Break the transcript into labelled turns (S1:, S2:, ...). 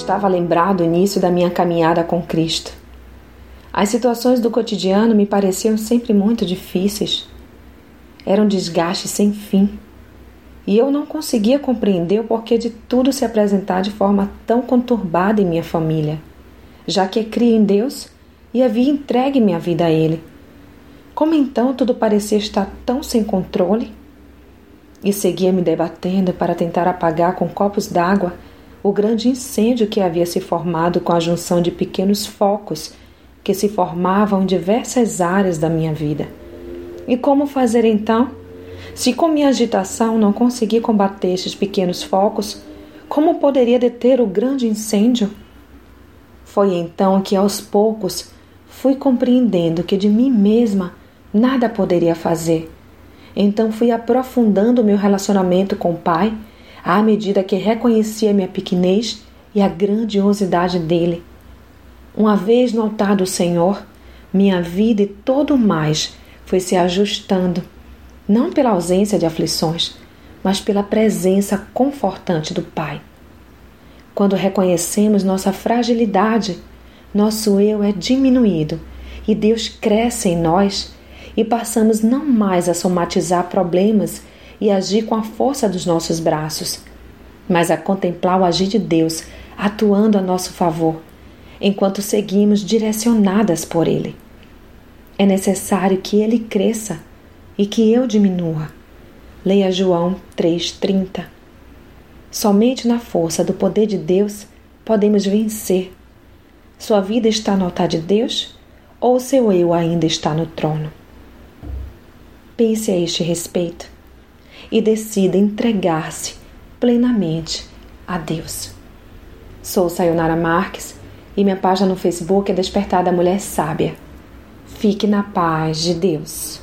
S1: Estava lembrado do início da minha caminhada com Cristo. As situações do cotidiano me pareciam sempre muito difíceis. Era um desgaste sem fim. E eu não conseguia compreender o porquê de tudo se apresentar de forma tão conturbada em minha família, já que cria em Deus e havia entregue minha vida a Ele. Como então tudo parecia estar tão sem controle? E seguia me debatendo para tentar apagar com copos d'água o grande incêndio que havia se formado com a junção de pequenos focos que se formavam em diversas áreas da minha vida. E como fazer então? Se com minha agitação não consegui combater estes pequenos focos, como poderia deter o grande incêndio? Foi então que aos poucos fui compreendendo que de mim mesma nada poderia fazer. Então fui aprofundando meu relacionamento com o Pai à medida que reconhecia minha pequenez e a grandiosidade dele. Uma vez no altar do Senhor, minha vida e todo mais foi se ajustando, não pela ausência de aflições, mas pela presença confortante do Pai. Quando reconhecemos nossa fragilidade, nosso eu é diminuído e Deus cresce em nós e passamos não mais a somatizar problemas e agir com a força dos nossos braços, mas a contemplar o agir de Deus atuando a nosso favor, enquanto seguimos direcionadas por Ele. É necessário que Ele cresça e que eu diminua. Leia João 3,30. Somente na força do poder de Deus podemos vencer. Sua vida está no altar de Deus ou seu eu ainda está no trono? Pense a este respeito e decida entregar-se plenamente a Deus. Sou Sayonara Marques e minha página no Facebook é Despertar da Mulher Sábia. Fique na paz de Deus.